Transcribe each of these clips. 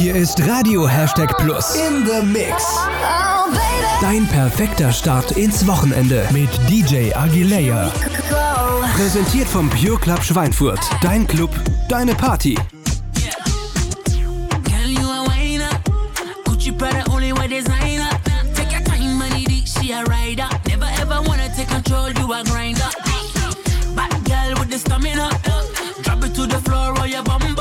Hier ist Radio Hashtag Plus in the Mix. Dein perfekter Start ins Wochenende mit DJ Agileja. Präsentiert vom Pure Club Schweinfurt. Dein Club, deine Party. Girl, you a whiner. Gucci Prada only wear designer. Take your time, money, dick, she a rider. Never ever wanna take control, you a grinder. Bad girl with the stamina. Drop it to the floor or your bumper.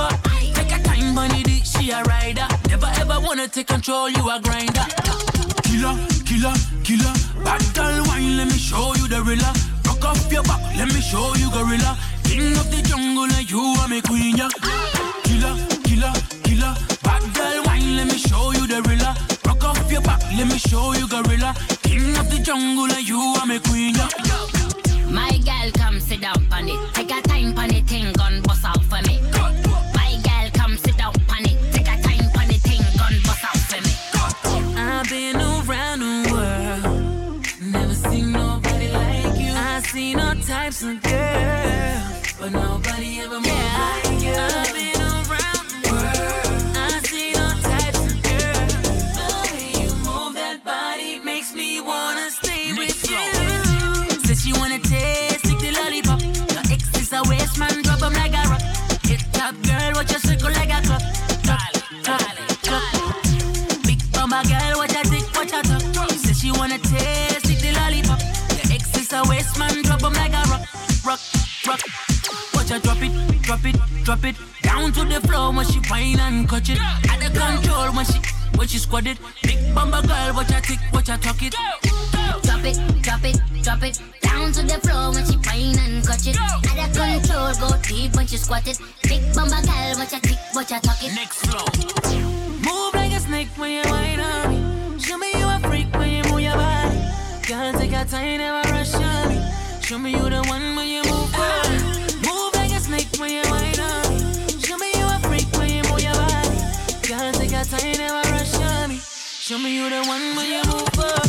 She a rider. Never ever wanna take control, you a grinder. Killer, killer, killer. Bad girl, wine, let me show you the rilla. Rock off your back, let me show you gorilla. King of the jungle, and you are my queen, yeah. Killer, killer, killer. Bad girl, wine, let me show you the rilla. Rock off your back, let me show you gorilla. King of the jungle, and you are my queen, yeah. My girl, come sit down on it. Take a time on it, thing gun bust out for me. My girl, come sit down I've been around the world, never seen nobody like you. I seen all types of girls, but nobody ever moved like you. I've been around the world, I seen all types of girls. The way you move that body makes me wanna stay with you. Says she wanna taste, the lollipop. Your ex is a waste man, drop 'em like a rock. Hit top girl, watch your circle like a. Clock, wanna taste it, the lollipop. The ex is a waste man, drop 'em like a rock, rock, rock. Watch her drop it, drop it, drop it. Down to the floor when she whine and catch it. At the control when she, when she squat it. Big mama girl, watch her tick, watch her talk it. Drop it, drop it, drop it. Down to the floor when she whine and catch it. Out of control, go deep when she squat it. Big bumba girl, watch her tick, watch her talk it. Next flow. Show me you the one when you move on. Move like a snake when you on me. Show me you a freak when you move your body. Girl, take your time, never rush on me. Show me you the one when you move on.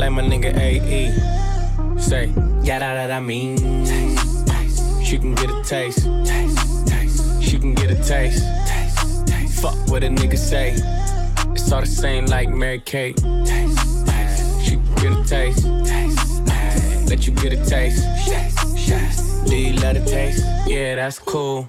like my nigga AE. Say, that, that I mean. Taste, taste. She can get a taste. taste, taste. She can get a taste. taste, taste. Fuck what a nigga say. It's all the same like Mary Kate. Taste, taste. She can get a taste. taste. Let you get a taste. Taste. Do you love the taste? Yeah, that's cool.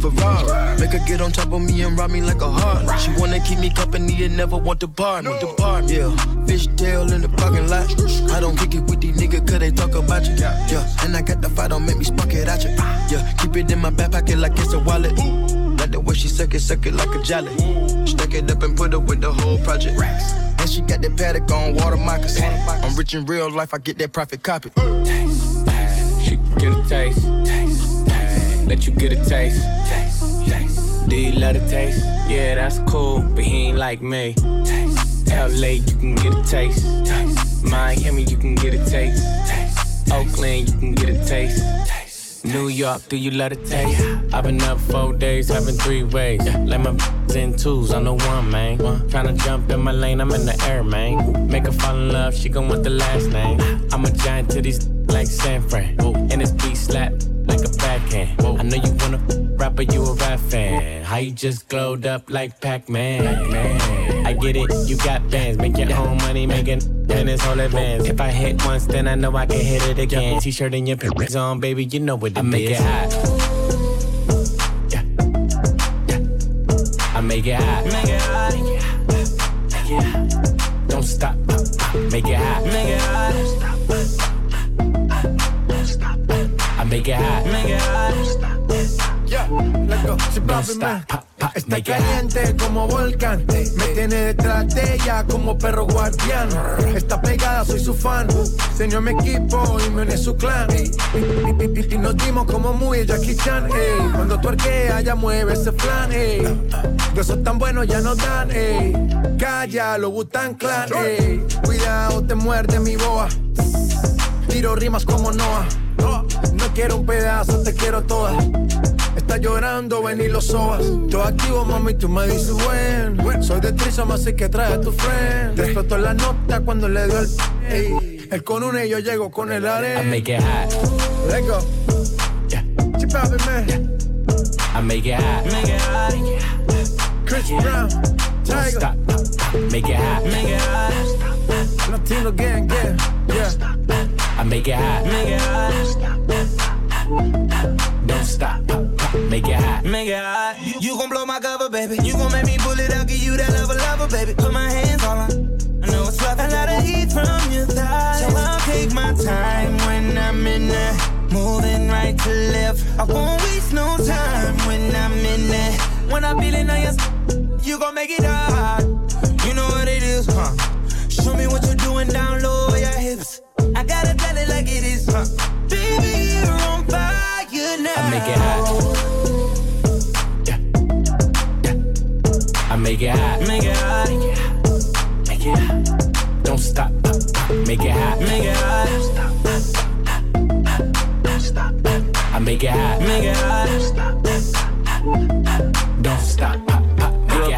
Ferrari. Make her get on top of me and rob me like a heart. She wanna keep me company and never want to bar me. Depart, yeah. Fish tail in the parking lot. I don't kick it with these niggas cause they talk about you. Yeah, and I got the fight, don't make me spark it at you. Yeah, keep it in my back pocket like it's a wallet. Like the way she suck it, suck it like a jelly. Stack it up and put up with the whole project. And she got that paddock on water moccasins. I'm rich in real life, I get that profit copy. Taste, taste. She get a taste. taste, taste. Let you get a taste. taste, taste. Do you love the taste? Yeah, that's cool, but he ain't like me. Taste, LA, you can get a taste. taste. Miami, you can get a taste. taste. Oakland, you can get a taste. New York, do you love the taste? I've been up four days, having three ways. Let my in twos, I'm the one, man. Tryna jump in my lane, I'm in the air, man. Make her fall in love, she gon' want the last name. Ah. I'm a giant to these like San Fran. And this beat slap like a backhand. I know you wanna rapper, you a rap fan. How you just glowed up like Pac-Man? Man. I get it, you got bands, make your own money, making in this whole advance. If I hit once, then I know I can hit it again. T-shirt and your pants on, baby, you know what it I make is. it hot. Yeah. Yeah. I make it hot. Make it hot. Make it hot. Make it hot. Don't stop. Make it hot. Make it hot. Make it hot. Make it hot. Yeah, let's go. Está caliente como volcán. Me tiene detrás de ella como perro guardián. Está pegada, soy su fan. Señor mi equipo y me une su clan. Y, nos dimos como muy Jackie Chan. Cuando tu arquea, ya mueve ese flan. Son tan buenos, ya no dan. Calla, lo gustan clan. Cuidado, te muerde mi boa. Tiro rimas como Noah. No quiero un pedazo, te quiero toda. Está llorando, ven y lo sobas. Yo activo, mami, tú me dices bueno. Soy de Trisom, así que trae a tu friend. Despertó la nota cuando le dio el. Ey. El con una y yo llego con el arena. I make it hot. Let's go. Yeah. Chip out, man. Yeah. I make it hot. Make it hot. Chris yeah. Brown. Tiger. Stop. Make it hot. Make it hot. Latino gang, yeah. Yeah. I make it hot. Make it hot. Don't stop. Make it hot. Make it hot. You gon' blow my cover, baby. You gon' make me pull it out, give you that level, level, baby. Put my hands all on. I know it's rough. A lot of heat from your thighs. So I'll take my time when I'm in there. Moving right to left. I won't waste no time when I'm in there. When I'm feeling on your, you gon' make it hot. Make it hot. Make it hot. I make it hot. Make it hot. Don't stop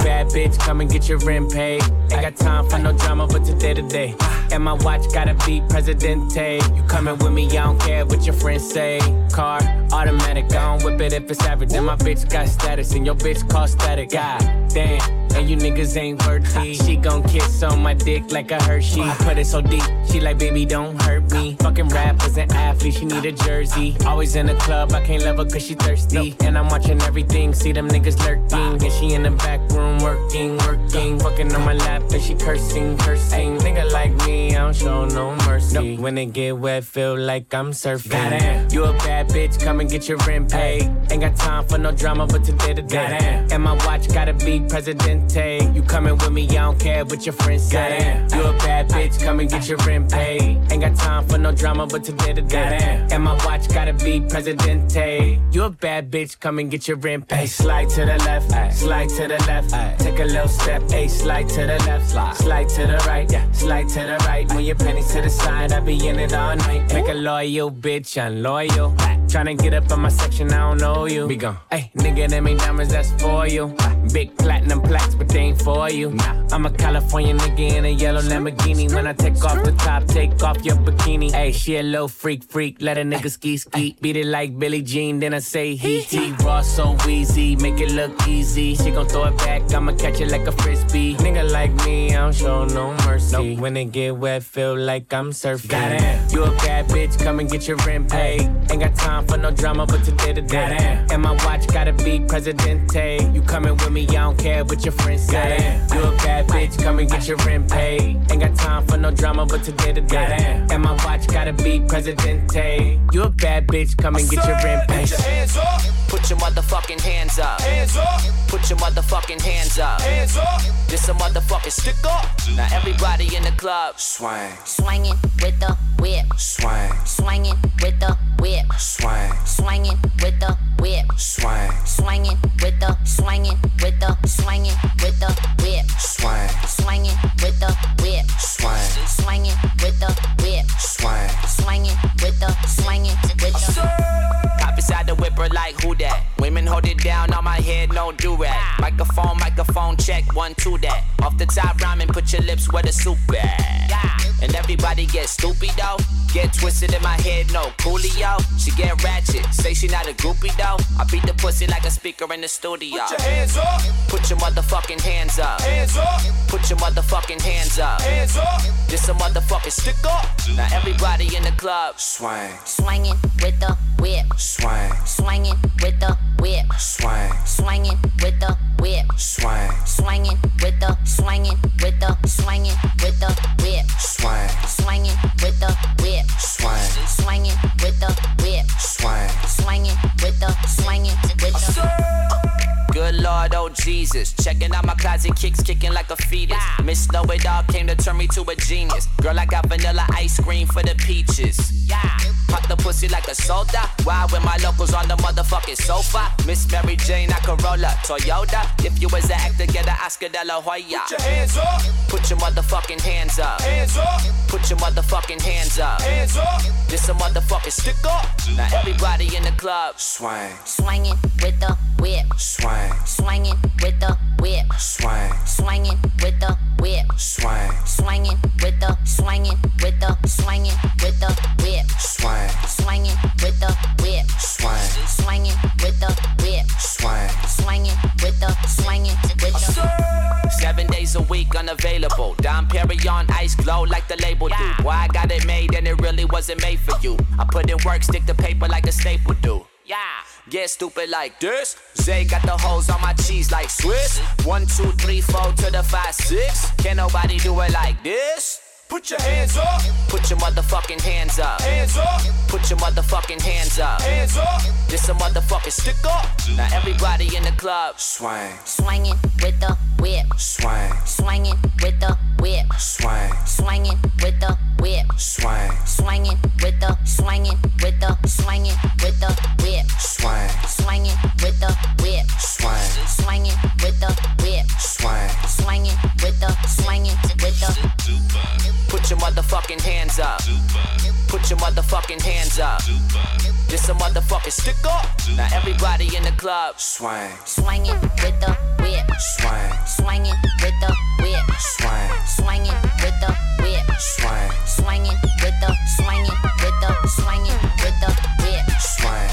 bad bitch, come and get your rent paid. Ain't got time for no drama, but today to day. And my watch gotta be Presidente. You coming with me, I don't care what your friends say. Car, automatic, I don't whip it if it's average. Then my bitch got status, and your bitch call static. God damn, and you niggas ain't worthy. She gon' kiss on my dick like a Hershey. I put it so deep, she like, baby, don't hurt me. Fucking rappers and athletes, she need a jersey. Always in the club, I can't love her cause she thirsty. And I'm watching everything, see them niggas lurking. And she in the back room working, working. Fucking on my lap, and she cursing, cursing. Nigga like me, I don't show no mercy. When it get wet, feel like I'm surfing. Goddamn. You a bad bitch, come and get your rent paid. Ain't got time for no drama, but today to day. And my watch gotta be Presidente. You coming with me, I don't care what your friends say. You a bad bitch, come and get your rent paid. Ain't got time for no drama, but today to day. And my watch gotta be Presidente. You a bad bitch, come and get your rent paid. Slide to the left, slide to the left. Take a little step, a slide to the left, slide, slide to the right, yeah, slide to the right. Move your pennies to the side, I be in it all night. Make a loyal bitch, I'm loyal. Tryna get up on my section, I don't know you. Be gone. Hey, nigga, them ain't diamonds, that's for you. Big platinum plaques, but they ain't for you. Nah, I'm a California nigga in a yellow Lamborghini. When I take off the top, take off your bikini. Hey, she a little freak, freak. Let a nigga ski ski. Beat it like Billie Jean, then I say he he. Raw so easy, make it look easy. She gon' throw it back, I'ma catch it like a frisbee. Nigga like me, I don't show no mercy. When it get wet, feel like I'm surfing. Goddamn. You a bad bitch, come and get your rent paid. Ain't got time for no drama, but today to day. And my watch gotta be Presidente. You coming with me? I don't care what your friends say. You a bad bitch, come and get your rent paid. Ain't got time for no drama, but today to day. And my watch gotta be Presidente. You a bad bitch, come and get your rent paid. Put your hands up. Put your motherfucking hands up. Hands up. Put your motherfucking hands up. Hands up. This a motherfucking stick up. Now everybody in the club Swang, Swinging with the whip. swang, Swinging with the whip. swang, Swinging with the whip. swang, Swinging with the swinging with the swinging with the whip. swang, Swinging with the whip. swang, Swinging with the whip. swang. Swinging with the swinging with the. Hop inside the whipper like who that? Women hold it down on my head, no do rag. Microphone, microphone, check one, two that. Off the top rhyming, put your lips where the soup at. And everybody get stupid though. Get twisted in my head, no coolio. She get ratchet, say she not a groupie though. I beat the pussy like a speaker in the studio. Put your hands up. Put your motherfucking hands up. Hands up. Put your motherfucking hands up. Hands up. This a motherfucking stick up. Now everybody in the club. Swang, Swinging with the whip. swang, Swinging with the whip. swang, Swinging with the whip. swang, Swinging with the swinging with the swinging with the whip. swang, Swinging with the whip. swang, Swinging with the whip. Swang. Swinging with the swinging with the. Good Lord, oh Jesus. Checking out my closet kicks, kicking like a fetus. Miss Know It All came to turn me to a genius. Girl, I got vanilla ice cream for the peaches. Yeah. Pop the pussy like a soda. Why when my locals on the motherfucking sofa? Miss Mary Jane, I Corolla, Toyota. If you was an actor, get an Oscar de la Hoya. Put your hands up. Put your motherfucking hands up. Hands up. Put your motherfucking hands up. Hands up. This a motherfucking stick up. Now everybody in the club. Swang, Swinging with the whip. swang, Swinging with the whip. swang, Swinging with the whip. swang, Swinging with the swinging with the swinging with the whip. Swang, Swinging with the whip. swang, Swinging with the whip. swang. Swinging with the swinging with the. Seven days a week unavailable. Dom Perignon ice glow like the label do. Why I got it made and it really wasn't made for you. I put in work, stick to paper like a staple do. Yeah. Get stupid like this. Zay got the holes on my cheese like Swiss. One, two, three, four to the five, six. Can't nobody do it like this. Put your hands up. Put your motherfucking hands up. Hands up. Put your motherfucking hands up. Hands up. This a motherfucking stick up. Now everybody in the club. Swang, Swinging with the whip. swang, Swinging with the whip. swang, Swinging with the whip. swang, Swinging with the swinging with the swinging with the whip. swang, Swinging with the whip. swang, Swinging with the whip. swang. Swinging with the swinging with the. Put your motherfucking hands up. Put your motherfucking hands up. This a motherfucking stick up. Now everybody in the club. Swang, Swinging with the whip. swang, Swinging with the whip. swang, Swinging with the whip. swang, Swinging with the swinging with the swinging with the whip. swang,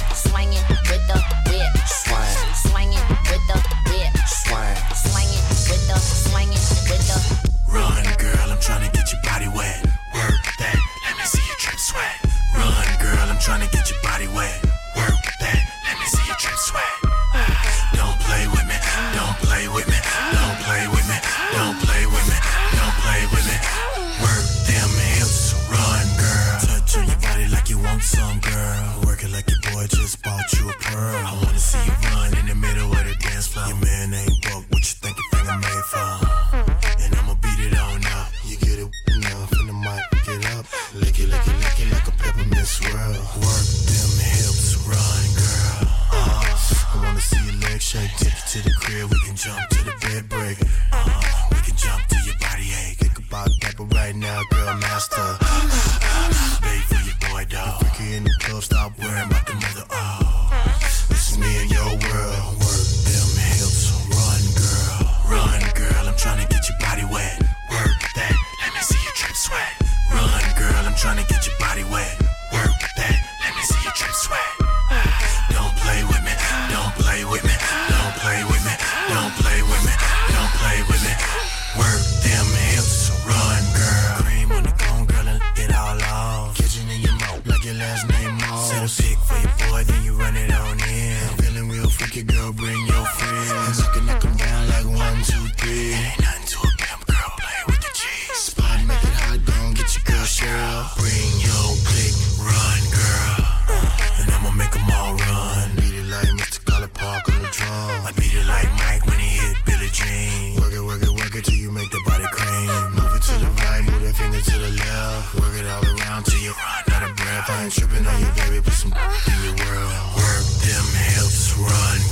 your Not a breath, I ain't tripping on your baby, put some in your world. Work them hips, run.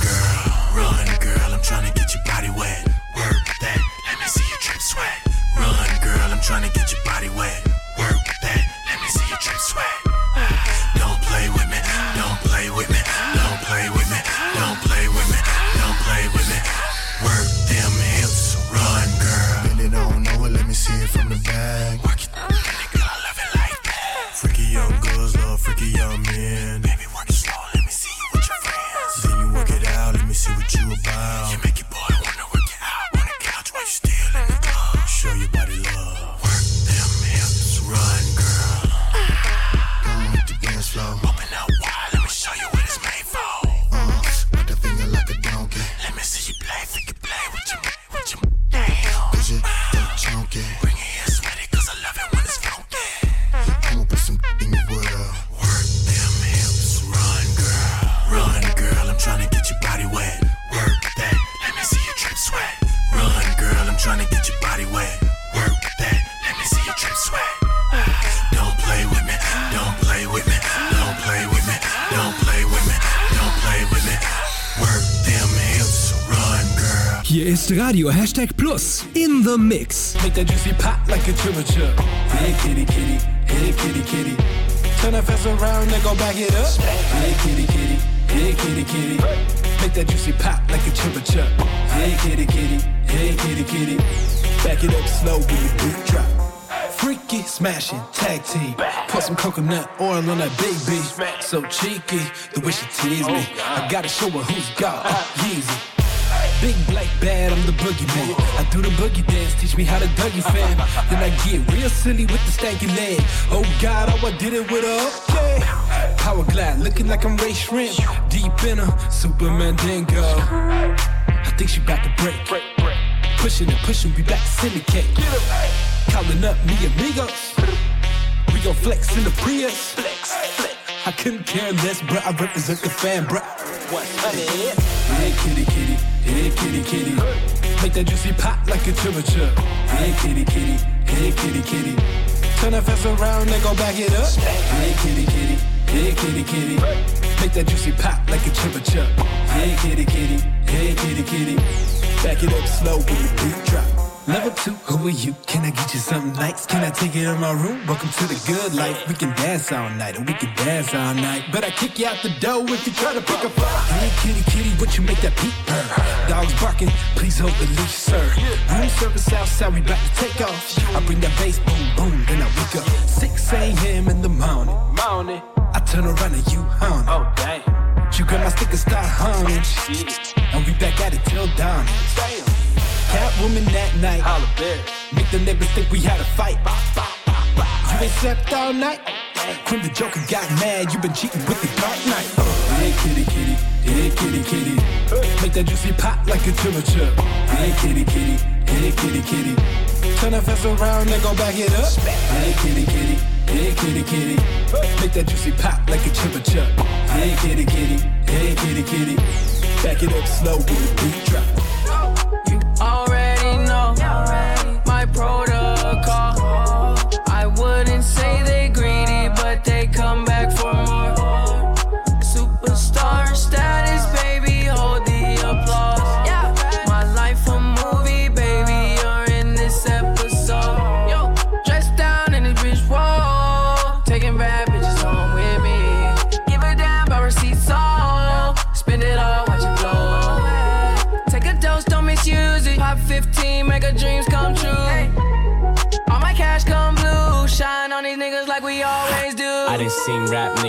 Ist Radio Hashtag Plus in the Mix. Make that juicy pop like a chibba chub. Hey kitty kitty, hey kitty kitty. Turn that fast around and go back it up. Hey kitty kitty, hey kitty kitty. Make that juicy pop like a chibba chub. Hey kitty kitty, hey kitty kitty. Back it up slow with the beat drop. Freaky, smashing, tag team. Put some coconut oil on that big beat. So cheeky, the way she tease me. I gotta show her who's got uh, Yeezy. Big black bad, I'm the boogeyman. I do the boogie dance, teach me how to Dougie fam. Then I get real silly with the stanky leg. Oh God, oh I did it with a. Power glide, looking like I'm Ray Shrimp. Deep in a Superman dingo. I think she about to break. Pushing and pushing, we back to syndicate. Calling up me amigos. We gon' flex in the Prius. I couldn't care less, bruh. I represent the fan, bruh. Hey kitty kitty, hey kitty kitty. Make that juicy pop like a chubba chub. Hey kitty kitty, hey kitty kitty. Turn that fast around and go back it up. Hey kitty kitty, hey kitty kitty. Make that juicy pop like a chubba chub. Hey kitty kitty, hey kitty kitty. Back it up slow with the beat drop. Level two, who are you? Can I get you something nice? Can I take you in my room? Welcome to the good life. We can dance all night, and we can dance all night. But I kick you out the door if you try to pick a fight. Hey, kitty, kitty, what you make that purr? Dogs barking, please hold the leash, sir. Room service outside, we about to take off. I bring that bass, boom, boom, then I wake up. 6 a.m. in the morning. Morning. I turn around and you hum. Oh, damn. You grab my stick and start humming. And we back at it till dawn. Damn. Catwoman that night. Make the neighbors think we had a fight. You ain't slept all night. When the Joker got mad, you been cheating with the Dark Knight. Hey kitty kitty, hey kitty kitty. Make that juicy pop like a chub. Hey kitty kitty, hey kitty kitty. Turn that fast around and go back it up. Hey kitty kitty, hey kitty kitty. Make that juicy pop like a chub. Hey kitty kitty, hey kitty kitty. Back it up slow with the beat drop. My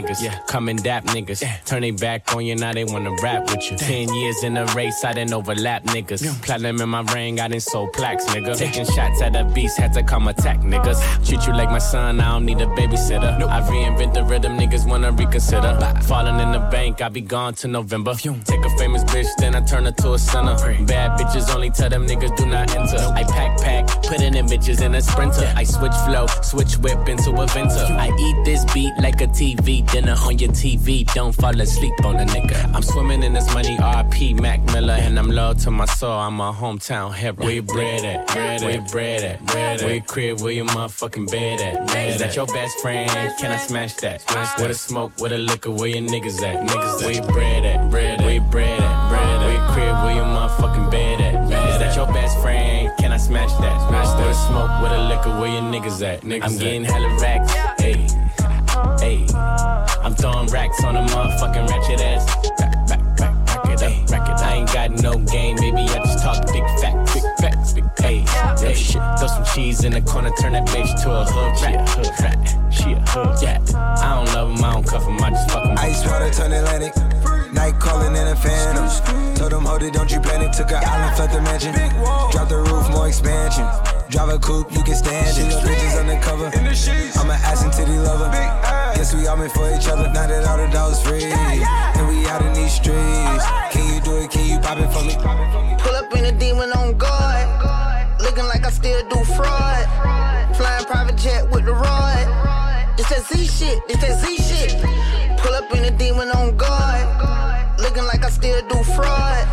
niggas, come and dap niggas. Turn they back on you, now they wanna rap with you. Ten years in a race, I didn't overlap niggas. Platinum in my ring, I didn't sold plaques, nigga. Taking shots at the beast, had to come attack niggas. Treat you like my son, I don't need a babysitter. I reinvent the rhythm, niggas wanna reconsider. Falling in the bank, I be gone to November. Take a famous bitch, then I turn her to a sinner. Bad bitches only tell them niggas do not enter. I pack pack, putting in bitches in a sprinter. I switch flow, switch whip into a venter. I eat this beat like a TV dinner on your TV. Don't fall asleep on a nigga. I'm swimming in this money, RP Mac Miller, and I'm loyal to my soul. I'm a hometown hero. Where you bread at? Bread Where you bread at? Bread Where you crib? Where your motherfucking bed at? Is that your best friend? Can I smash that? With a smoke, with a liquor, where your niggas at? Niggas Where you bread at? Bread Where you bread at? Bread Where you crib? Where your motherfucking bed at? Is that your best friend? Can I smash that? With a smoke, with a liquor, where your niggas at? Niggas I'm getting hella racks. Hey, hey. I'm throwing racks on a motherfucking ratchet ass. Rack, rack, rack, rack it up, rack it up. I ain't got no game, baby. I just talk big facts, big facts, big hey, hey. Shit. Throw some cheese in the corner, turn that bitch to a hood rat. She a hood rat. She a hood rat. I don't love him, I don't cuff him, I just fuck him. Ice water turn Atlantic. Night calling in a phantom. Told them, hold it, don't you panic. Took an island, left the mansion. Drop the roof, more expansion. Drive a coupe, you can stand it. Bridges undercover. I'm an ass and titty lover. Guess we all meant for each other. Now that all the dogs free. And we out in these streets. Can you do it? Can you pop it for me? Pull up in a demon on guard. Looking like I still do fraud. Flying private jet with the rod. It's that Z shit, it's that Z shit. Pull up in a demon on guard. Looking like I still do fraud.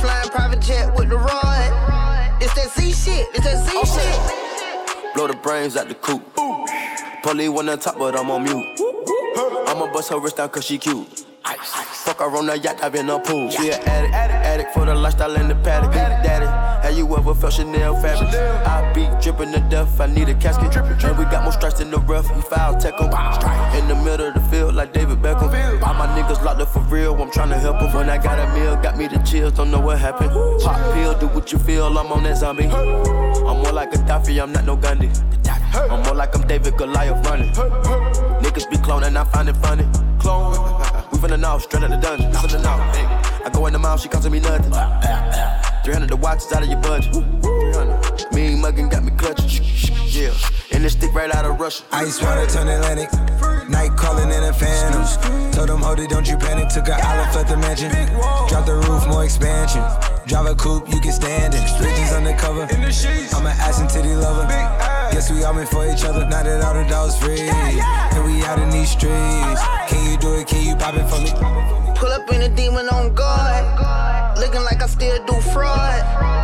Flying private jet with the rod. It's that Z shit, it's that Z shit. Blow the brains out the coop. Polly one on top, but I'm on mute. I'ma bust her wrist down cause she cute. Fuck her on the yacht, I've been a pool. She an addict, addict for the lifestyle and the paddock. Daddy, have you ever felt Chanel fabric? I be dripping to death, I need a casket. drippin' And we got more strikes in the rough, he foul tech em. In the middle of the field, like David Beckham. All my niggas locked up for real, I'm trying to help them. When I got a meal, got me the chills, don't know what happened. Pop pill, do what you feel, I'm on that zombie. I'm more like a Daffy, I'm not no Gandhi. I'm more like I'm David Goliath running. Niggas be cloning, I find it funny. Clone. We finna know, straight out the dungeon. I go in the mouth, she costing me nothing. 300 the watch is out of your budget. 300. Mean muggin' got me clutching. Yeah. And this stick right out of Russia. Ice water turn Atlantic. Night calling in a phantom. Told them, hold it, don't you panic. Took a island, left the mansion. Drop the roof, more expansion. Drive a coupe, you can stand it. Bridges undercover. I'm an ass and titty lover. Guess we all meant for each other. Now that all the dogs free. And we out in these streets. Can you do it? Can you pop it for me? Pull up in a demon on guard. Looking like I still do fraud.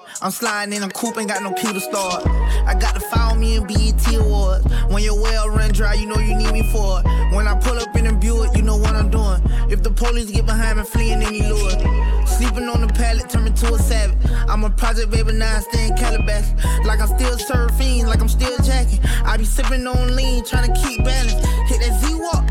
I'm sliding in a coupe, ain't got no key to start. I got to follow me in BET Awards. When your well run dry, you know you need me for it. When I pull up in a Buick, you know what I'm doing. If the police get behind me, fleeing any lure. Sleeping on the pallet, turn me to a savage. I'm a project baby, now I Calabash. Like I'm still surfing, like I'm still jacking. I be sipping on lean, trying to keep balance. Hit that Z-Walk,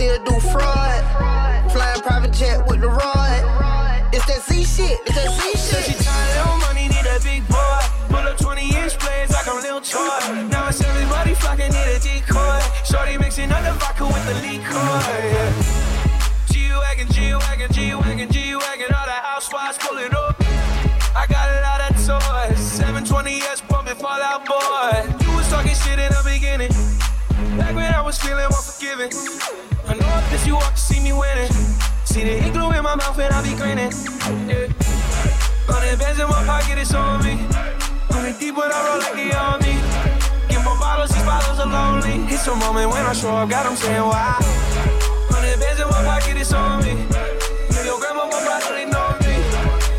Looking like I still do fraud. Flying private jet with the rod. It's that Z shit, it's that Z Said she shit. tired, little money, need a big boy. Pull up 20 inch blades like I'm Lil Troy. Now it's everybody flocking, need a decoy. Shorty mixing up the vodka with the liquor. Yeah. G-Wagon, G-Wagon, G-Wagon, G-Wagon, all the housewives pulling up. I got a lot of toys. 720S bumping Fall Out Boy. You was talking shit in the beginning. Back when I was feeling more forgiving. I know if this you walk to see me winning. See the igloo in my mouth and I be grinning. Yeah. Hundred bands in my pocket, it's on me. Hundred deep when I roll like the army. Get more bottles, these bottles are lonely. It's a moment when I show up, God, I'm saying wow. Hundred bands in my pocket, it's on me. Yeah, your grandma will probably know me.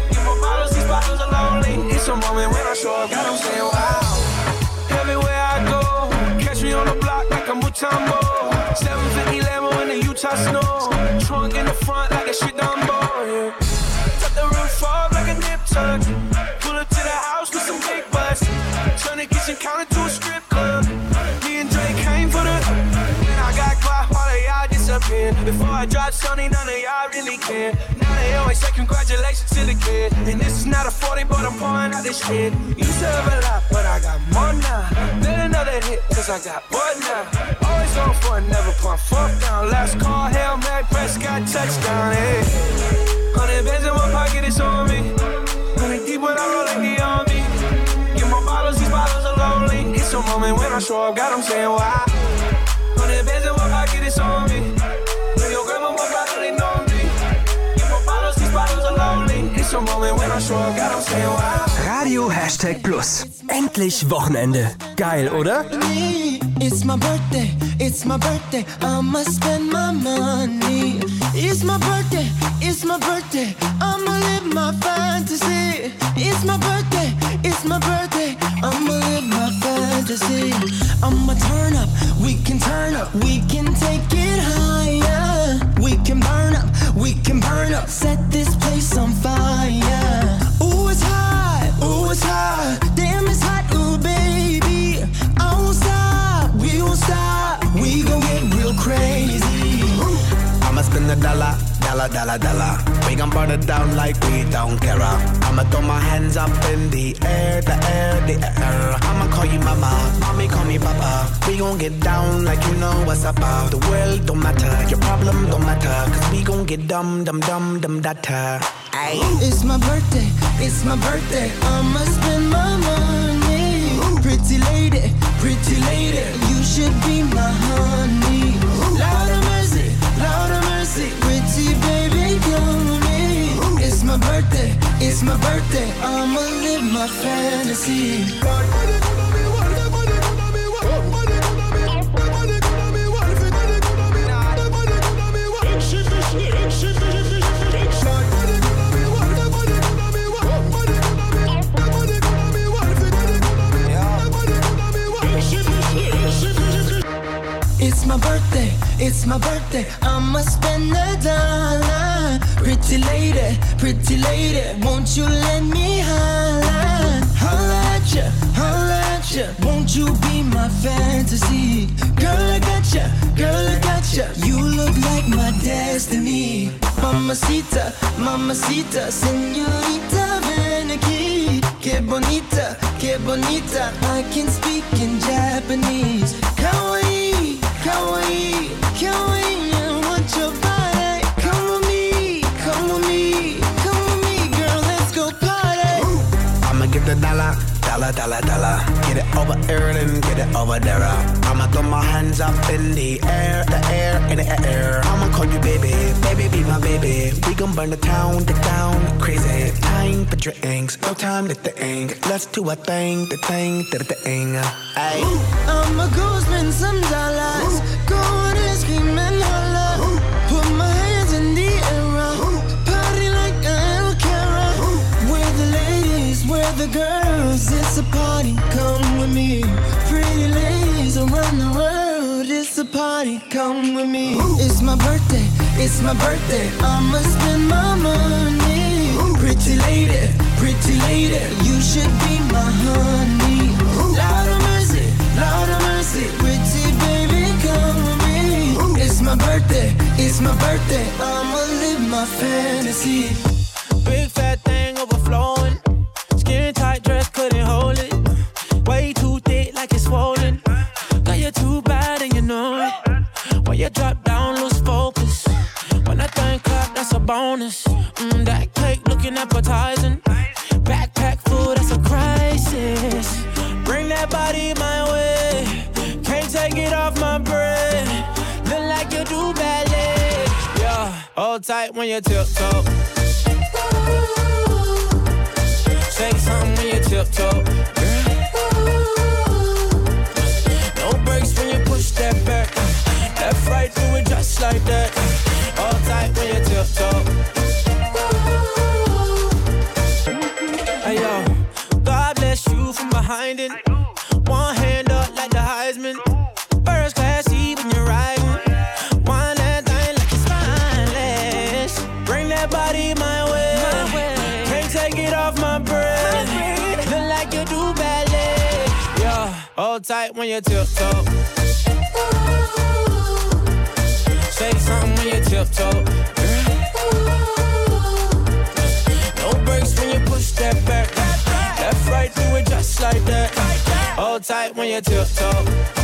Get more bottles, these bottles are lonely. It's a moment when I show up, God, I'm saying wow. Like Before I dropped Sony, none of y'all really care. Now they always say congratulations to the kid. And this is not a 40, but I'm pouring out this shit. To have a lot, but I got more now. Then another hit, cause I got what now? Always on for never pump fuck down. Last call, Hail Mary, Prescott, touchdown, hey. Hundred bands in my pocket, it's on me. Hundred deep when I roll like the army. Get my bottles, these bottles are lonely. It's a moment when I show up, God, I'm saying why. Hundred bands in my pocket, it's on me. Radio Hashtag Plus. Endlich Wochenende. Geil, oder? It's my birthday, it's my birthday, I'ma spend my money. It's my birthday, it's my birthday, I'ma live my fantasy. It's my birthday, it's my birthday, I'ma live my fantasy. I'ma turn up, we can turn up, we can take it higher. Can burn up, set this place on fire. Ooh, it's hot, ooh, it's hot, damn, it's hot, ooh, baby. I won't stop, we won't stop, we gon' get real crazy. I'ma spend a dollar, dollar, dollar, dollar. We gon' burn it down like we don't care. I'ma throw my hands up in the air, the air, the air. I'ma call you mama, mommy call me papa. We gon' get down like you know what's up. The world don't matter, your problem don't matter. Cause we gon' get dumb, dumb, dumb, dumb, data. It's my birthday, it's my birthday. I'ma spend my money. Pretty lady, pretty lady, you should be my honey. Lord of mercy, Lord of mercy, pretty baby, come me. It's my birthday, it's my birthday. I'ma live my fantasy. It's my birthday, it's my birthday. I'ma spend a dollar. Pretty lady, pretty lady, won't you let me holla? Holla at ya, holla Won't you be my fantasy? Girl, I got ya, girl, I got ya. You look like my destiny. Mamacita, mamacita, señorita, ven aquí. Que bonita, que bonita. I can speak in Japanese. Kawaii, kawaii, kawaii. I want your body. Come with me, come with me, come with me, girl. Let's go party. I'ma give the dollar, dollar, dollar, dollar. Get it over here get it over there. I'ma throw my hands up in the air, the air, in the air. I'ma call you baby, baby, be my baby. We gon' burn the town, the town, crazy. Time for drinks, no time to think. Let's do a thing, the thing, the thing. Ay. I'ma go spend some dollars. Go the girls. It's a party, come with me. Pretty ladies around the world. It's a party, come with me. It's my birthday, it's my birthday. I'ma spend my money. Pretty lady, pretty lady, you should be my honey. Lord of mercy, Lord of mercy, pretty baby, come with me. It's my birthday, it's my birthday. I'ma live my fantasy. You drop down, lose focus. When that thing clap, that's a bonus. Mm, that cake looking appetizing. Backpack food, that's a crisis. Bring that body my way. Can't take it off my brain. Look like you do ballet. Yeah, hold tight when you tiptoe. Say something when you tiptoe. No brakes when you push that back. Like that. All tight when you tiptoe. Hey yo, God bless you from behind it. One hand up like the Heisman. First class seat when you're riding. Wine that thing like it's spineless. Bring that body my way. Can't take it off my breath. Look like you do ballet. Yeah, hold tight when you tiptoe. Something when you tiptoe. No brakes when you push that back. Left, right, do it just like that. Hold tight when you tiptoe.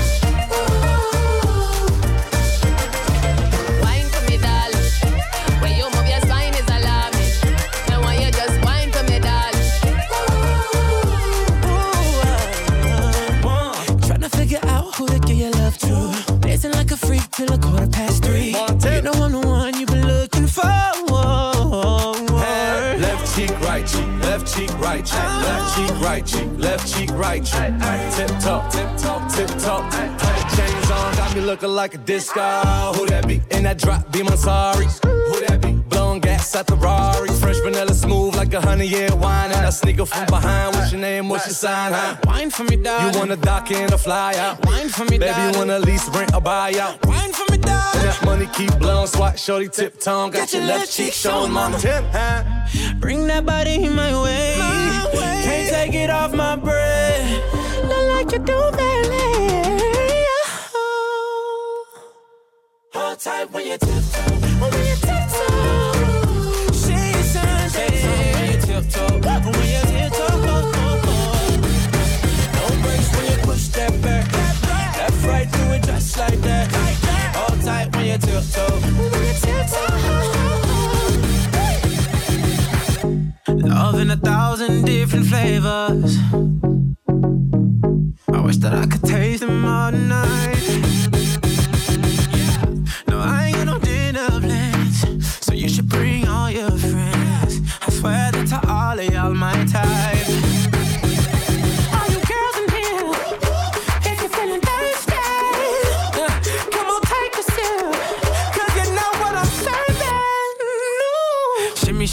Right cheek, left cheek, right cheek. Tip top, tip top, tip top. Chains on, got me looking like a disco. Who that be? In that drop, be my sorry. Who that be? Blowing gas at the Rari. Fresh vanilla smooth like a honey year wine. And I sneak up from behind. What's your name? What's your sign? Huh? Wine for me, darling. You wanna dock in or fly out? Wine for me, dog. Baby, you wanna lease, rent, or buy out? Wine for me, darling. And that Money keep blowing, swat shorty tip tone. Got, Got your, your left cheek showing, mama. Tip high. Bring that body my way. my way. Can't take it off my breath. Look like you do, Marilyn. Oh. Hold tight when you tiptoe. When you tiptoe. When you tiptoe. When you tiptoe. When you push that back. Right, it just like that tight when you tiptoe. When you tiptoe. Love in a thousand different flavors. I wish that I could taste them all night. No, I ain't got no dinner plans, so you should bring all your friends. I swear that to all of y'all, my time.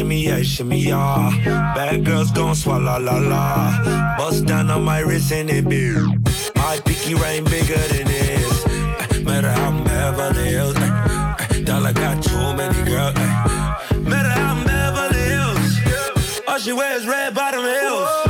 Shimmy, yeah, shimmy, yeah. Bad girls gon' swallow la la. Bust down on my wrist and it be. My pinky ring bigger than this. Eh, Matter how I'm Beverly Hills. eh, eh, Dollar got too many girls. Matter how I'm Beverly Hills. All she wears red bottom heels.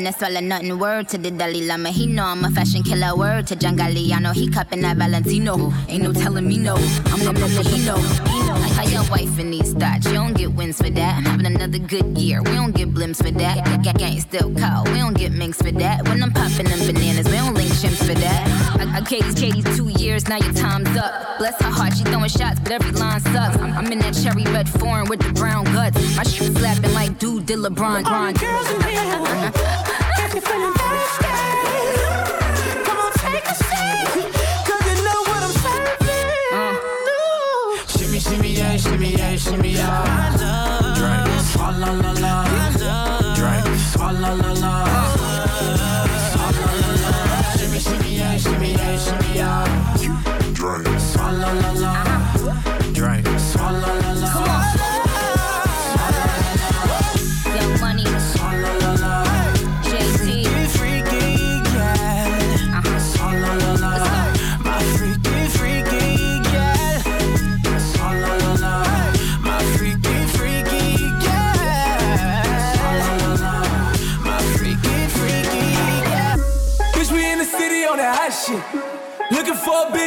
Girl, no swallow nothing. Word to the Dalai Lama, he know I'm a fashion killer. Word to John Galliano, he cupping that Valentino. Ain't no telling me no, I'm gonna let he know. Like how your wife in these thoughts, you don't get wins for that. I'm having another good year, we don't get blimps for that. Gang, gang still call, we don't get minks for that. When I'm popping them bananas, we don't link chimps for that. I, I Katie's Katie's two years, now your time's up. Bless her heart, she throwing shots, but every line sucks. I'm, I'm in that cherry red foreign with the brown guts. My shoes slapping like dude did LeBron. All you girls in here, if you're feeling thirsty, come on, take a sip, shimmy, yeah, shimmy, yeah, shimmy, yeah. Drink, swalla la la. Drink, swalla la la.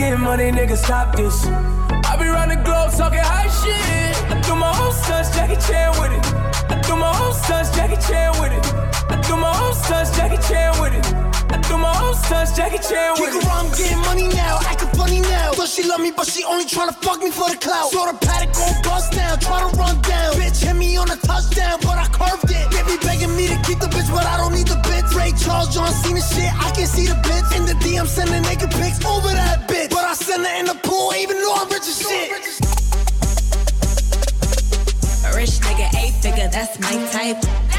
Getting money, nigga, stop this. I be round the globe talking high shit. I do my own stunts, Jackie Chan with it. I do my own stunts, Jackie Chan with it. I do my own stunts, Jackie Chan with it. I do my own stunts, Jackie Chan with Kick around, I'm getting money now, acting funny now. Does she love me, but she only tryna fuck me for the clout. Saw the paddock go bust now, try to run down. Bitch hit me on a touchdown, but I curved it. They be begging me to keep the bitch, but I don't need the bits. Ray Charles, John Cena shit, I can see the bits. In the DM, sending naked pics over that bitch. But I send her in the pool, even though I'm rich as shit. A rich nigga, eight figure, that's my type. That's my type,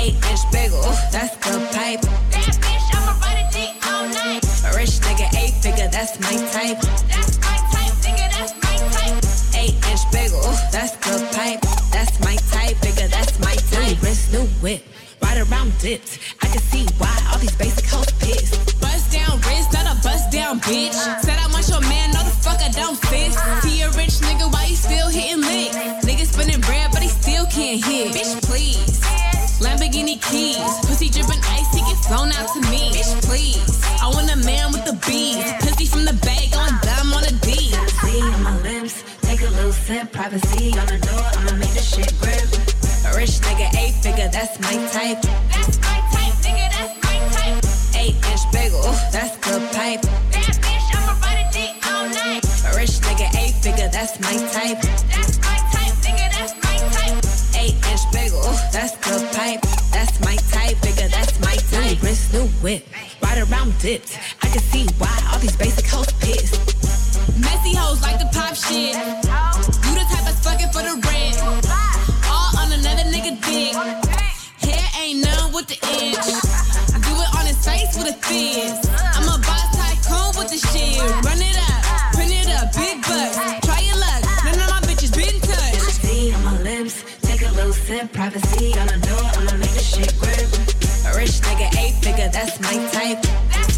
Eight inch bagel, that's the pipe. That bitch, I'ma ride a dick all night. A rich nigga, eight figure, that's my type. That's my type, nigga, that's my type. Eight inch bagel, that's the pipe. That's my type, nigga, that's my type. New wrist, new whip, ride around dips. I can see why all these basic hoes pissed. Bust down wrist, not a bust down bitch. Said I want your man, no the fuck I don't fit. See a rich nigga, why you still hitting licks? Nigga spinning bread, but he still can't hit. Bitch, please. Lamborghini keys, pussy dripping ice, he get flown out to me. Bitch, please. I want a man with the bees, pussy from the bag on dumb on a D. See on my lips, take a little sip, privacy on the door, I'ma make the shit grip. A rich nigga, eight figure, that's my type. That's my type, nigga, that's my type. Eight inch bagel, that's the pipe. That bitch, I'ma ride a dick all night. A rich nigga, eight figure, that's my type. That's my type, nigga, that's my type. Eight inch bagel, that's whip, ride around dips. I can see why all these basic hoes pissed. Messy hoes like to pop shit. You the type that's fucking for the rent. All on another nigga dick. Hair ain't none with the inch. Do it on his face with a fizz. I'm a boss tycoon with the shit. Run it up, print it up, big bucks. Try your luck, none of my bitches been touched. See on my lips, take a little sip. Privacy on the That's my type,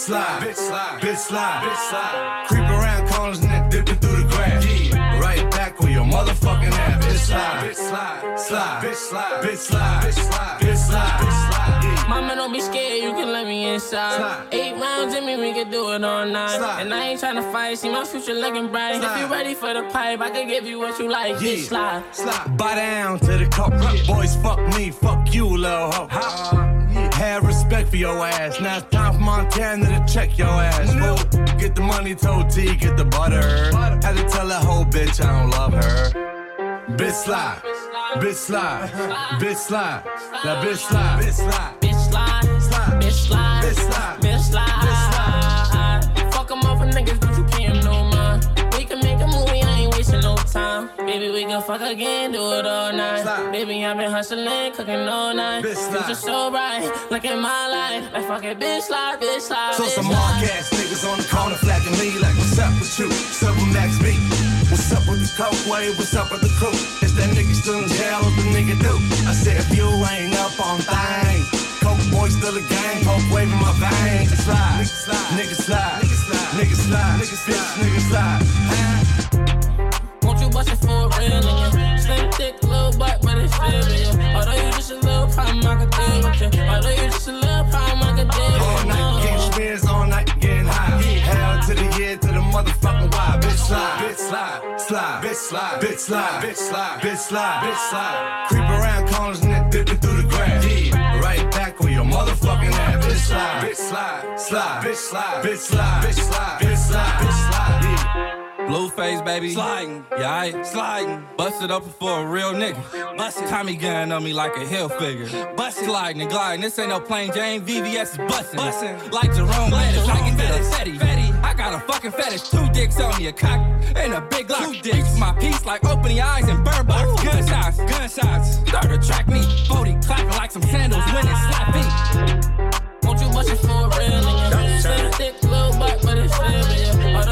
slide, bitch slide, bitch slide, bitch slide. Creep around corners and then dipping through the grass. Right back with your motherfucking ass. Bitch slide, bitch slide, slide, bitch slide, bitch slide, bitch slide, bitch slide. Mama, don't be scared, you can let me inside. Eight rounds in me, we can do it all night. And I ain't tryna fight, see my future looking bright. If you ready for the pipe, I can give you what you like. Bitch, slide. slide. Bow down to the coke. Boys, fuck me, fuck you, little hoe. Have respect for your ass. Now it's time for Montana to check your ass. Fool. Get the money, told T, get the butter. Had to tell that whole bitch I don't love her. Bitch slide, bitch slide, bitch slide. Now bitch slide, bitch slide. Bitch slide, bitch slide, bitch slide, slide. Fuck 'em off niggas, but you can't no mind. We can make a movie, I ain't wasting no time. Baby, we can fuck again, do it all night. Baby, I've been hustling, cooking all night. Bitch slide. Future so bright, look at my life. Like fuck it, bitch slide, bitch slide. So bitch some slide. mark ass niggas on the corner flagging me like, what's up with you? What's up with Max B? What's up with the coke wave? What's up with the crew? Is that nigga still in jail? What the nigga do? I said, if you ain't up on things, boy still a gang, coke wave in my veins. Slide, nigga slide, nigga slide, nigga slide, nigga slide, nigga slide, Won't you bust it for a real nigga? Slim, thick, little butt, but it's real, yeah. Although you just a little problem, I could deal with you. Although you just a little problem, I could deal All night getting you. spins, all night getting high. Hell to the year, to the motherfucking why. Bitch slide, bitch slide, slide, bitch slide, bitch slide, bitch slide, bitch slide, bitch slide. Creep around corners and then dipping through the grass. Right back with your motherfucking ass. Bitch slide, bitch slide, slide, bitch slide, bitch slide, bitch slide, bitch slide, bitch slide. Yeah. Blueface, baby. Sliding. Yeah, I sliding. Busted up for a real nigga. Busted. Tommy gun on me like a Hilfiger. Busted. Sliding and gliding. This ain't no plain Jane. VVS is busting. Busting. Like Jerome Bettis. I can get a fetty. I got a fucking fetish. Two dicks on me, a cock and a big lock. Two dicks. My piece like opening eyes and burn box. Gunshots. Gunshots. Start to track me. 40 clapping like some sandals when it's slap want you, but for real. You're thick little butt, but it's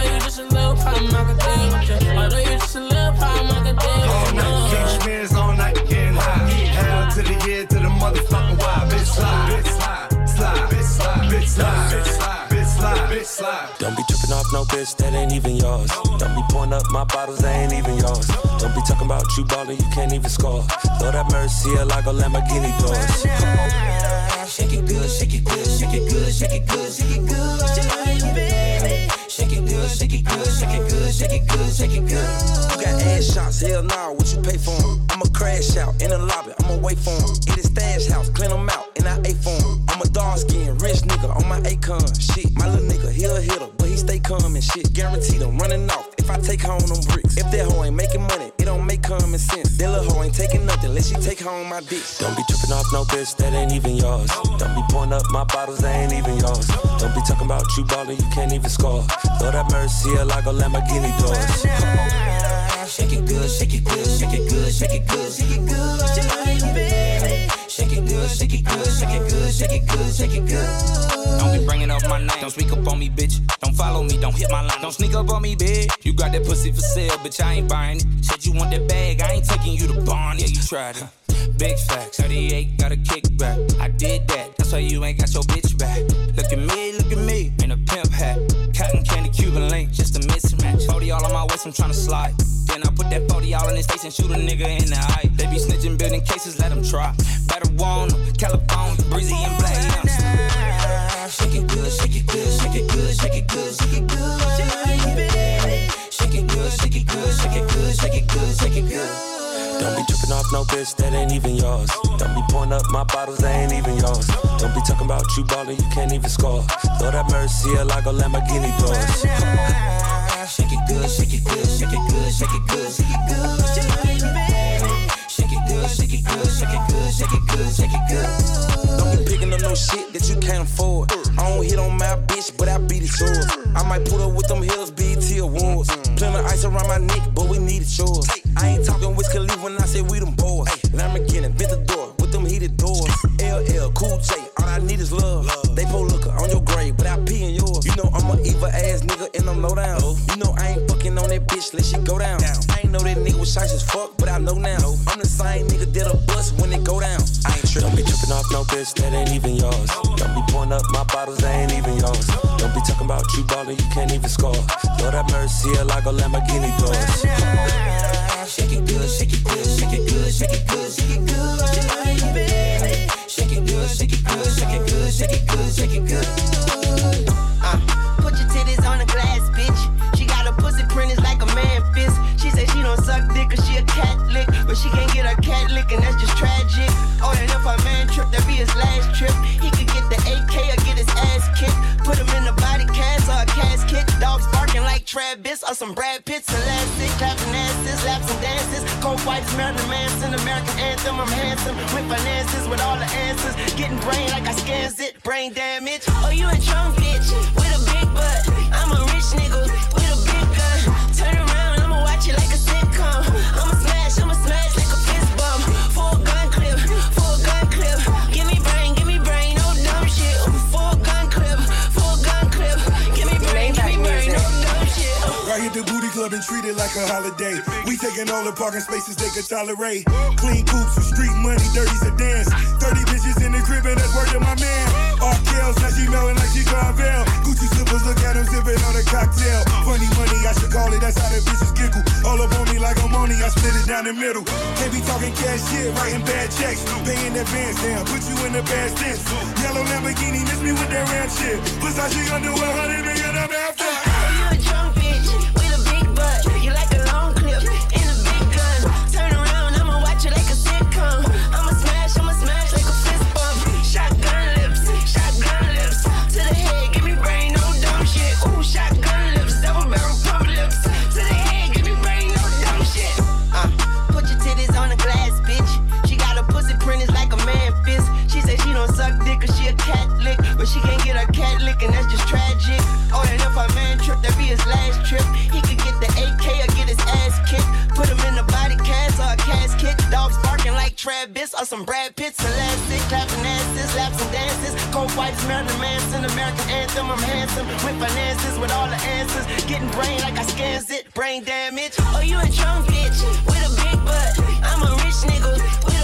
you just a little I can deal with you just a little. All night, all night, getting high. To the to the motherfucking slide, bitch slide, slide, bitch slide, bitch slide. Bitch slide. Don't be tripping off no bitch that ain't even yours. Don't be pouring up my bottles that ain't even yours. Don't be talking about you ballin', you can't even score. Lord have mercy, like a Lamborghini doors. Shake it good, shake it good, shake it good, shake it good, shake it good, baby. Shake it good, shake it good, shake it good, shake it good, shake it good. You got ass shots, hell nah, what you pay for 'em? I'ma crash out in the lobby, I'ma wait for 'em. In his stash house, clean 'em out, and I ate for 'em. I'm a dark skin, rich nigga on my Akon. Shit, my little nigga, he'll hit her, but he stay calm and shit. Guaranteed I'm running off if I take home them bricks. If that hoe ain't making money, it don't make common sense. That little hoe ain't taking nothing unless she take home my dick. Don't be tripping off no bitch that ain't even yours. Don't be pouring up my bottles that ain't even yours. Don't be talking about you ballin', you can't even score. Lord have mercy, like a Lamborghini doors. Shake it good, shake it good, shake it good, shake it good, shake it good, baby. Shake it good, shake it good, shake it good, shake it good, shake it good. Don't be bringing up my name. Don't speak up on me, bitch. Don't follow me. Don't hit my line. Don't sneak up on me, bitch. You got that pussy for sale, bitch. I ain't buying it. Said you want that bag. I ain't taking you to barn. Yeah, you tried it. Big facts. 38 got a kickback. I did that. That's why you ain't got your bitch back. Look at me, look at me. In a pimp hat. Cotton candy, Cuban link. Just a mismatch. 40 all on my waist. I'm tryna slide. Then I put that 40 all in his face and shoot a nigga in the eye. They be snitching, building cases. Let them try. Better want 'em. California, breezy and black. Shake it good, shake it good, shake it good, shake it good, shake it good. Shake it good, shake it good, shake it good, shake it good, shake it good. Don't be tripping off no bitch that ain't even yours. Don't be pouring up my bottles that ain't even yours. Don't be talking about you ballin', you can't even score. Lord have mercy, like a Lamborghini doors. Shake it good, shake it good, shake it good, shake it good, shake it good, baby. Shake it good, shake it good, shake it good, shake it good, shake it good. Don't be picking up no shit that you can't afford. I don't hit on my bitch, but I beat it yours. I might put up with them hills, BET awards. Plenty of ice around my neck, but we need it yours. I ain't talking with Khalifa when I say we them boys. Lamborghini, bent the door with them heated doors. LL, Cool J, all I need is love. They pull looker on your grave, but I pee in yours. You know I'm a evil ass nigga and I'm low down. You know I ain't on that bitch, let shit go down. I ain't know that nigga was shy as fuck, but I know now. I'm the same nigga that'll bust when it go down. I ain't tripping. Don't be tripping off no bitch that ain't even yours. Don't be pouring up my bottles that ain't even yours. Don't be talking about you ballin', you can't even score. Lord have mercy, like a Lamborghini doors. Shake it good, shake it good, shake it good, shake it good, shake it good. Shake it good, shake it good, shake it good, shake it good, shake it good. Uh, cat and that's just tragic. Oh, and if her man trip, that'd be his last trip. He could get the AK or get his ass kicked. Put him in the body cast or a casket. Dogs barking like Travis or some Brad Pitts. Elastic, clapping asses, laps and dances. Cold whites, Marilyn Manson, American anthem. I'm handsome with finances, with all the answers. Getting brain like I scans it, brain damage. Oh, you a drunk bitch with a big butt. I'm a rich nigga club and treat it like a holiday. We taking all the parking spaces they could tolerate. Clean coops with street money, dirty's a dance. 30 bitches in the crib and that's to my man. All kills, now she melting like she Carvel. Gucci slippers, look at him sipping on a cocktail. Funny money, I should call it, that's how the bitches giggle. All up on me like I'm money, I split it down the middle. Can't be talking cash shit, writing bad checks. Paying advance down, put you in the bad stance. Yellow Lamborghini, miss me with that ram shit. Versace under 100 million, I'm after. Travis some Brad Pitts. Elastic, clapping asses, laps and dances. Cold whites, Marilyn Manson, American anthem. I'm handsome with finances, with all the answers. Getting brain like I scans it, brain damage. Oh, you a drunk bitch with a big butt. I'm a rich nigga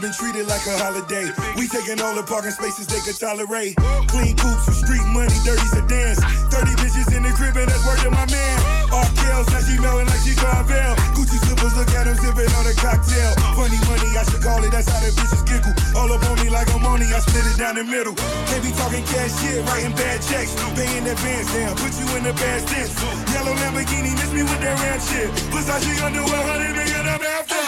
been treated like a holiday. We taking all the parking spaces they could tolerate. Clean coops for street money, dirty sedans. 30 bitches in the crib and that's to my man. All kills, now she melting like she Carvel. Gucci slippers, look at him sipping on a cocktail. Funny money, I should call it, that's how the bitches giggle. All up on me like I'm money, I split it down the middle. Can't be talking cash shit, writing bad checks. Paying advance down, put you in the bad stance. Yellow Lamborghini, miss me with that ram shit. Versace under 100 million, I'm after.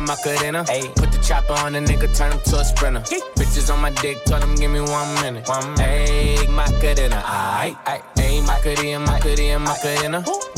Macarena, Macarena. Ayy, put the chopper on the nigga, turn him to a sprinter. Bitches on my dick, told him give me one minute. One minute. Ayy, Macarena, aight, aight. Ayy, Macarena, Macarena, Macarena. The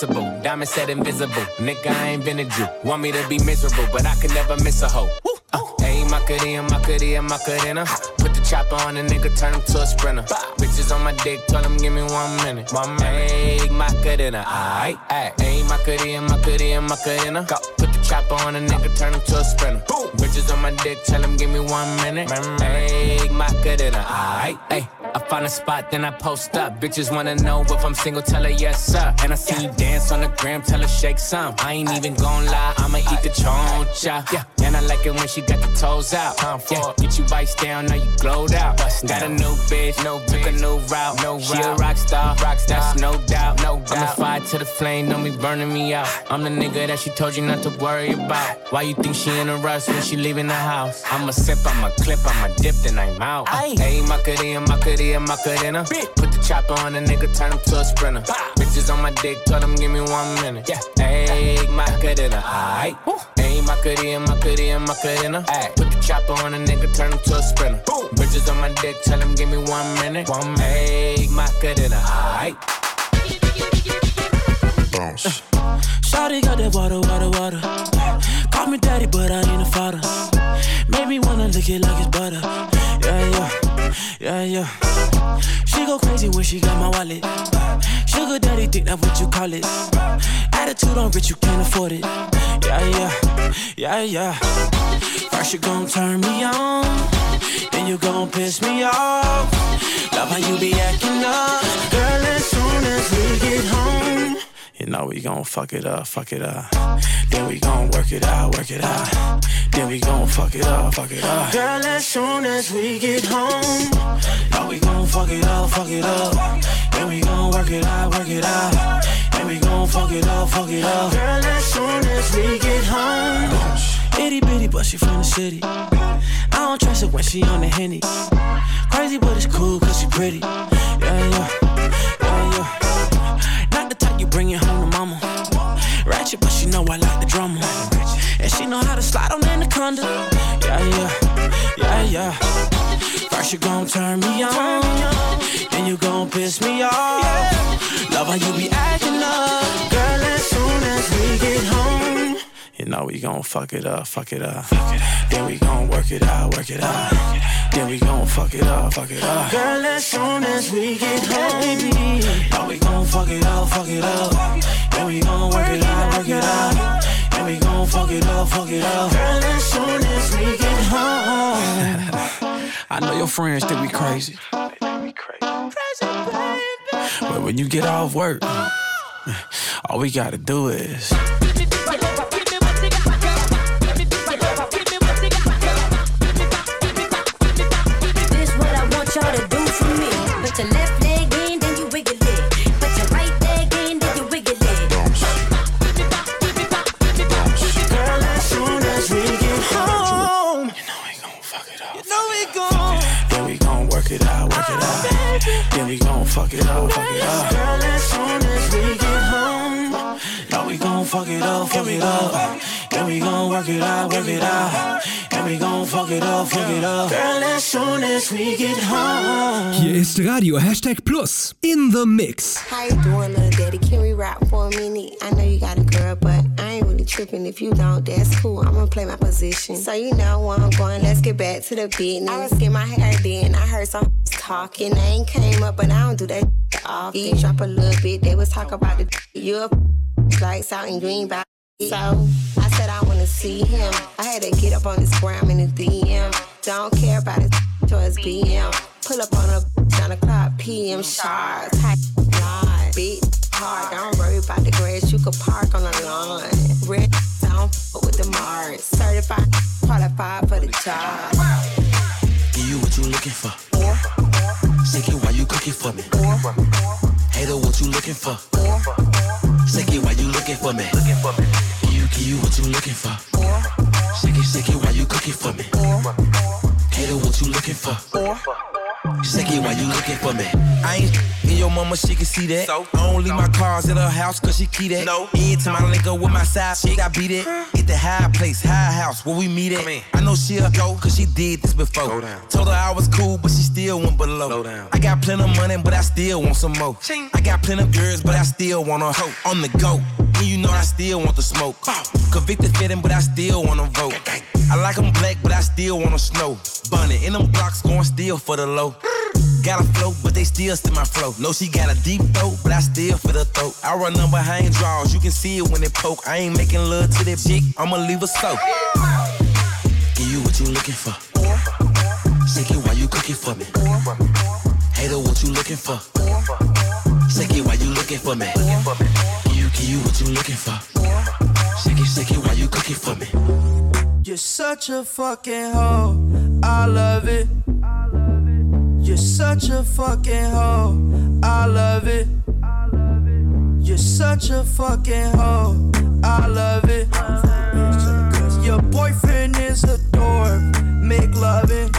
Diamond said invisible. Nigga, I ain't been a Jew. Want me to be miserable, but I can never miss a hoe. Uh, Ayy, Macarena, Macarena, Macarena. Put the chopper on a nigga, turn him to a sprinter. Bitches on my dick, tell him give me one minute. One minute. Ayy, Macarena, aight. Ayy, Macarena, Macarena, Macarena. Put the chopper on a nigga, turn him to a sprinter. Bitches on my dick, tell him give me one minute. Ayy, Macarena, aight, ayy. I find a spot, then I post up. Bitches wanna know if I'm single, tell her yes, sir. And I see you dance on the gram, tell her shake some. I ain't even gon' lie, I'ma eat the choncha. Yeah, and I like it when she got the toes out. Yeah, get you bites down, now you glowed out. Got a new bitch, no took a new route. No she a rock star, rock star, that's no doubt. No doubt. I'm a fire to the flame, don't be burning me out. I'm the nigga that she told you not to worry about. Why you think she in a rush when she leaving the house? I'ma sip, I'ma clip, I'ma dip, then I'm out. Hey, Macarena, Macarena, Macarena. Put the chopper on a nigga, turn him to a sprinter. Bitches on my dick, told him give me one minute. Yeah, hey, Macarena, aight. Hey, Macarena, Macarena, Macarena. Ay, put the chopper on a nigga, turn him to a sprinter. Bitches on my dick, tell him give me one minute. One minute. Hey, Macarena, aight. Bounce. Shawty got that water, water, water. Call me daddy, but I ain't a father. Made me wanna lick it like it's butter. Yeah, yeah, yeah, yeah. She go crazy when she got my wallet. Sugar daddy, think that what you call it. Attitude on rich, you can't afford it. Yeah, yeah, yeah, yeah. First you gon' turn me on, then you gon' piss me off. Love how you be acting up, girl. As soon as we get home. You know we gon' fuck it up, fuck it up. Then we gon' work it out, work it out. Then we gon' fuck it up, fuck it up. Girl, as soon as we get home, know we gon' fuck it up, fuck it up. Then we gon' work it out, work it out. Then we gon' fuck it up, fuck it up. Girl, as soon as we get home, itty bitty, but she from the city. I don't trust her when she on the henny. Crazy, but it's cool cause she pretty. Yeah, yeah, yeah, yeah. Not the type you bring it home to mama. Know how to slide on anaconda. Yeah, yeah, yeah, yeah. First you gon' turn me on, then you gon' piss me off. Love how you be acting up, girl. As soon as we get home, you know we gon' fuck it up, fuck it up. Then we gon' work it out, work it out. Then we gon' fuck it up, fuck it up. Girl, as soon as we get home, know we gon' fuck it up, fuck it up. Then we gon' work it out, work it out. Then we gon' fuck it up, fuck it up. Girl, as soon as we get home. I know your friends think we crazy. But when you get off work, all we gotta do is. It up. And we gon' work it out, work it out. And we gon' fuck it up, fuck it up. Girl, as soon as we get home. Hier ist Radio Hashtag Plus in the Mix. How you doing, little daddy? Can we rap for a minute? I know you got a girl, but I ain't really tripping. If you don't, that's cool. I'm gonna play my position. So you know where I'm going. Let's get back to the business. I was getting my hair done. I heard some talking. They ain't came up, but I don't do that often. You drop a little bit. They was talking about the you lights out in Greenbelt. So I said I wanna see him. I had to get up on his gram in his DM. Don't care about his towards BM. Pull up on a 9 o'clock PM sharp. Tight line, beat hard. Don't worry about the grass. You could park on the lawn. Red, don't with the Mars. Certified, qualified for the job. Give you what you looking for. Shake it while you cooking for me. Hater, what you looking for? Shake it while you looking for me. Give you, give you what you looking for. Shake it, shake it while you cooking for me. Hater, what you looking for? Shake it while you looking for me. I ain't in your mama, she can see that. So? I don't leave my cars in her house, cause she key that. No. Into my link up with my side chick, I beat it. Hit the high place, high house, where we meet it. I know she'll go, cause she did this before. Told her I was cool, but she still went below. I got plenty of money, but I still want some more. I got plenty of girls, but I still want a hoe on the go. And you know I still want the smoke. Convicted fitting, but I still wanna vote. I like 'em black, but I still wanna snow. Bunny in them blocks, going still for the low. Got a flow, but they still still my flow. No, she got a deep throat, but I still feel the throat. I run them behind draws, you can see it when it poke. I ain't making love to that chick, I'ma leave her slow. Give you what you looking for. Shake it while you cooking for me. Hater, what you looking for? Shake it while you looking for me. Give you, give you what you looking for. Shake it, shake it while you cooking for me. You're such a fucking hoe. I love it. You're such a fucking hoe. I love it. You're such a fucking hoe. I love it. Cause Your boyfriend is a dork. Make loving.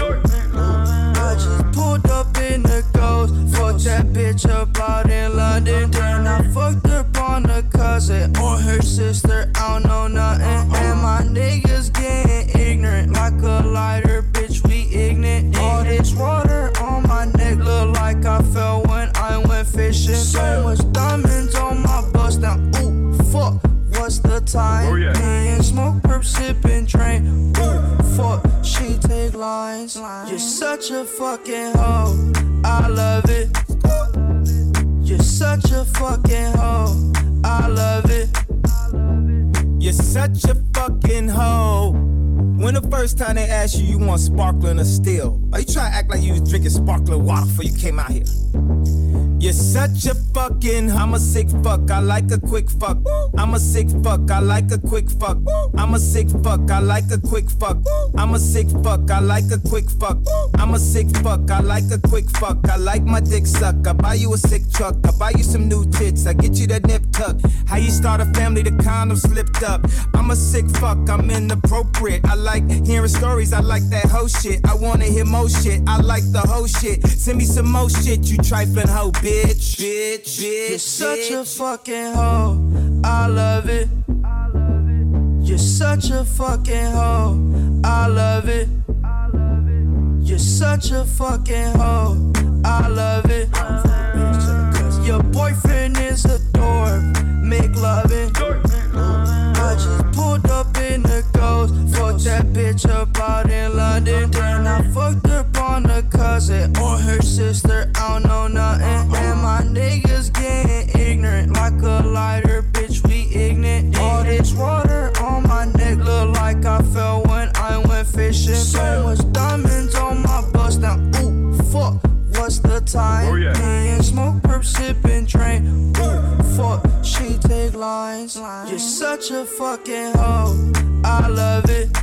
The. Fucked that bitch up out in London. Then I fucked up on a cousin or her sister. I don't know nothing. And my niggas getting ignorant like a lighter. Bitch, we ignorant. All this water on my neck look like I fell when I went fishing. So much diamonds on my bust now. Ooh, fuck. What's the time? Oh, Me and smoke, perp, sipping, train. Ooh, fuck. She take lines. You're such a fucking hoe. I love it. You're such a fucking hoe. I love it. You're such a fucking hoe. When the first time they asked you, you want sparkling or still? Are you trying to act like you was drinking sparkling water before you came out here? Such a fucking, I'm a sick fuck, I like a quick fuck. I'm a sick fuck, I like a quick fuck. I'm a sick fuck, I like a quick fuck. I'm a sick fuck, I like a quick fuck. I'm a sick fuck, I like a quick fuck. I like my dick suck, I buy you a sick truck. I buy you some new tits, I get you that nip tuck. How you start a family, the condom slipped up. I'm a sick fuck, I'm inappropriate. I like hearing stories, I like that whole shit. I wanna hear more shit, I like the whole shit. Send me some more shit, you trifling hoe, bitch. Bitch, bitch, You're such a fucking hoe. I love it. You're such a fucking hoe. I love it. You're such a fucking hoe. I love it. Your boyfriend is a dork. Make loving. I just pulled up in the ghost. Fucked that bitch up out in London. Then I fucked cousin or her sister. I don't know nothing. And my niggas getting ignorant like a lighter. Bitch, we ignorant. All this water on my neck look like I fell when I went fishing. So much diamonds on my bust now. Ooh, fuck. What's the time? Oh, Me and smoke, perp, sipping, train. Ooh, fuck. She take lines. You're such a fucking hoe. I love it.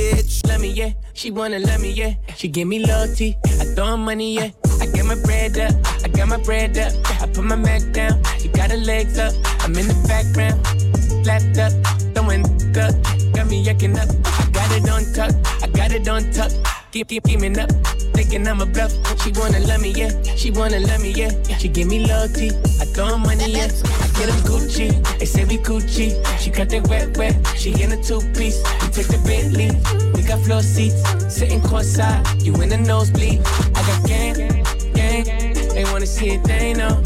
bitch. Let me, yeah. She wanna let me, yeah. She give me loyalty. I throw money, yeah. I get my bread up. I got my bread up. I put my Mac down. She got her legs up. I'm in the background. Lapped up. Throwing up. Got me yucking up. I got it on tuck. I got it on tuck. Keep, keep, keeping up thinking I'm a bluff. She wanna love me, yeah. She wanna love me, yeah. She give me loyalty. I throw money, yeah. I get them Gucci. They say we Gucci. She cut that wet, wet. She in a two piece. We take the Bentley. We got floor seats. Sitting courtside. You in the nosebleed. I got gang, gang. They wanna see it, they know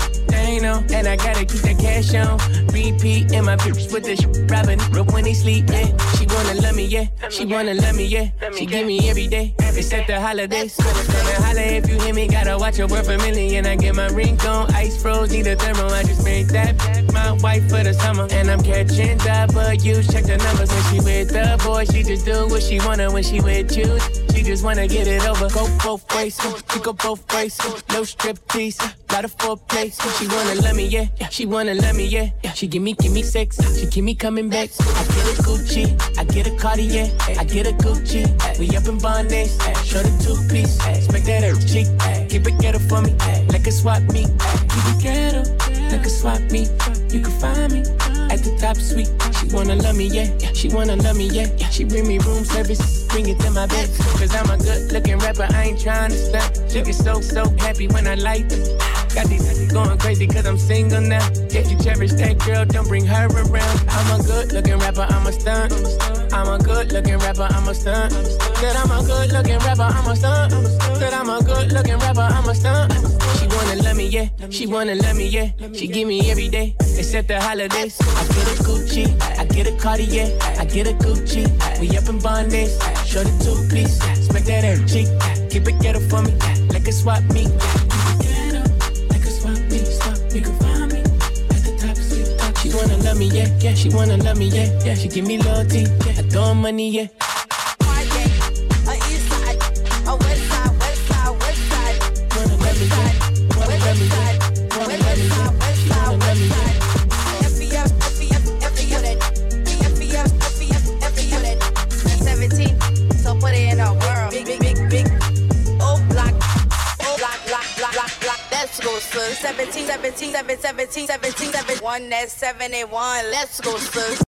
And I gotta keep that cash on. Repeat in my bitch with the shit robbing. When they sleep, yeah. She wanna love me, yeah. She wanna love me, yeah. She give me every day, except the holidays. Gonna holla if you hear me, gotta watch her worth a million. I get my ring on, ice froze, need a thermo. I just made that back my wife for the summer. And I'm catching up. But you check the numbers when she with the boy. She just do what she wanna when she with you. She just wanna get it over. Go both ways, she go both ways. No strip tease, lot of foreplay. She wanna let me, yeah. She wanna let me, yeah. She give me, give me sex. She keep me coming back. I get a Gucci, I get a Cartier, I get a Gucci. We up in Bondays, show the two piece. Expect that her cheek, keep it ghetto for me, like a swap me. Keep it ghetto, like a swap me. You can find me at the top suite. She wanna love me, yeah. She wanna love me, yeah. She bring me room service, bring it to my bed. Cause I'm a good looking rapper, I ain't trying to stop. She get so, so happy when I light them. Got these going crazy cause I'm single now. If you cherish that girl, don't bring her around. I'm a good looking rapper, I'm a stunt. I'm a good looking rapper, I'm a stunt. Said I'm a good looking rapper, I'm a stunt. Said I'm a good looking rapper, I'm a stunt. She wanna love me, yeah. She wanna love me, yeah. She give me every day, except the holidays. I get a Gucci, I get a Cartier, I get a Gucci. We up in Bondays, show the two piece. Spec that air cheek, keep it ghetto for me, like a swap meet. Love me, yeah, yeah. She wanna love me, yeah, yeah. She give me loyalty, yeah. I throw money, yeah. Son. 17, 17, 17, 17, 17, 1, that's 71. Let's go, son.